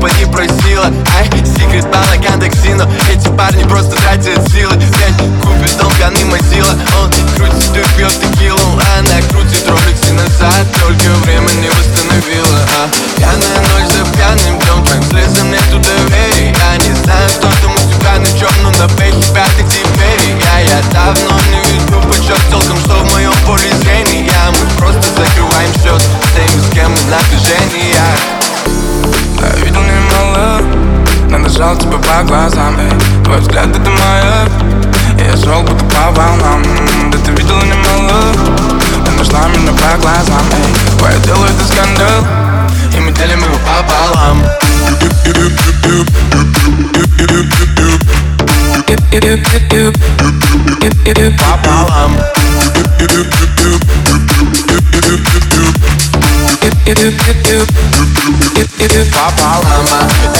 типа не просила Ай, секрет пала контаксино Эти парни просто тратят силы. бежал тебе по глазам эй. Твой взгляд это моя Я шел будто по волнам. Да ты видела немало. Ты нашла меня по глазам эй. Твое дело это скандал. И мы делим его пополам. Пополам. Пополам.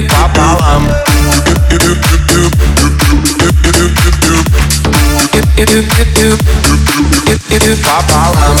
пополам пополам